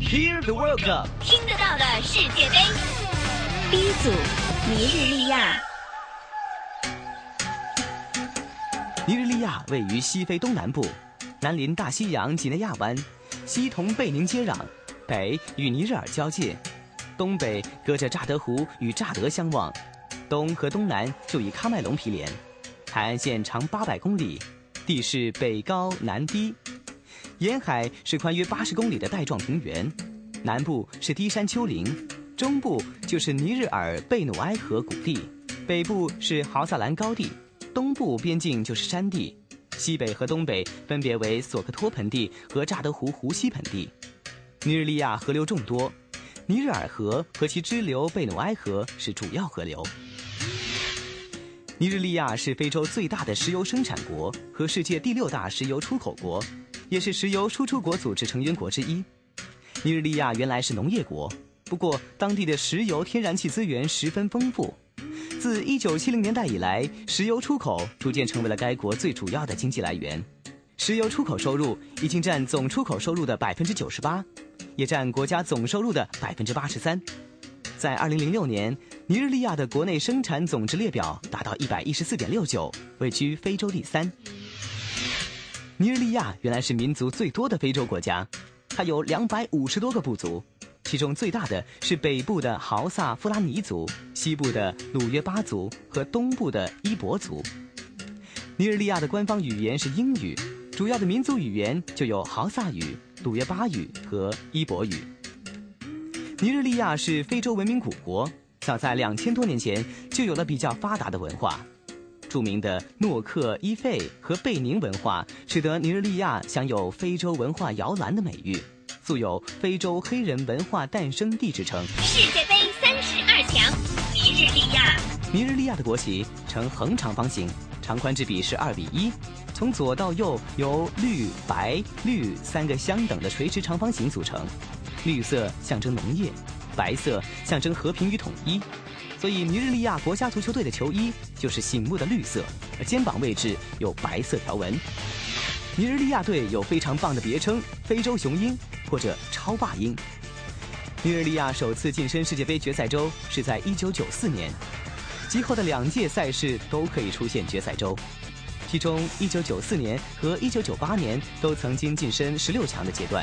Hear the World Cup，听得到的世界杯。B 组，尼日利亚。尼日利亚位于西非东南部，南临大西洋几内亚湾，西同贝宁接壤，北与尼日尔交界，东北隔着乍得湖与乍得相望，东和东南就以喀麦隆毗连。海岸线长八百公里，地势北高南低，沿海是宽约八十公里的带状平原，南部是低山丘陵，中部就是尼日尔贝努埃河谷地，北部是豪萨兰高地。东部边境就是山地，西北和东北分别为索克托盆地和乍得湖湖西盆地。尼日利亚河流众多，尼日尔河和其支流贝努埃河是主要河流。尼日利亚是非洲最大的石油生产国和世界第六大石油出口国，也是石油输出国组织成员国之一。尼日利亚原来是农业国，不过当地的石油天然气资源十分丰富。自1970年代以来，石油出口逐渐成为了该国最主要的经济来源。石油出口收入已经占总出口收入的百分之九十八，也占国家总收入的百分之八十三。在2006年，尼日利亚的国内生产总值列表达到一百一十四点六九，位居非洲第三。尼日利亚原来是民族最多的非洲国家，它有两百五十多个部族。其中最大的是北部的豪萨夫拉尼族、西部的鲁约巴族和东部的伊博族。尼日利亚的官方语言是英语，主要的民族语言就有豪萨语、鲁约巴语和伊博语。尼日利亚是非洲文明古国，早在两千多年前就有了比较发达的文化。著名的诺克伊费和贝宁文化，使得尼日利亚享有非洲文化摇篮的美誉。素有“非洲黑人文化诞生地”之称。世界杯三十二强，尼日利亚。尼日利亚的国旗呈横长方形，长宽之比是二比一，从左到右由绿、白、绿三个相等的垂直长方形组成。绿色象征农业，白色象征和平与统一，所以尼日利亚国家足球队的球衣就是醒目的绿色，肩膀位置有白色条纹。尼日利亚队有非常棒的别称“非洲雄鹰”或者“超霸鹰”。尼日利亚首次晋身世界杯决赛周是在1994年，其后的两届赛事都可以出现决赛周，其中1994年和1998年都曾经晋身十六强的阶段。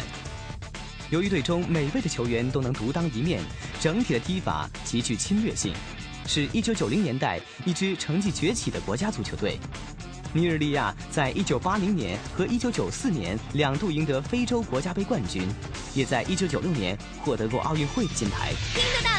由于队中每位的球员都能独当一面，整体的踢法极具侵略性，是一九九零年代一支成绩崛起的国家足球队。尼日利亚在一九八零年和一九九四年两度赢得非洲国家杯冠军，也在一九九六年获得过奥运会的金牌。听得到。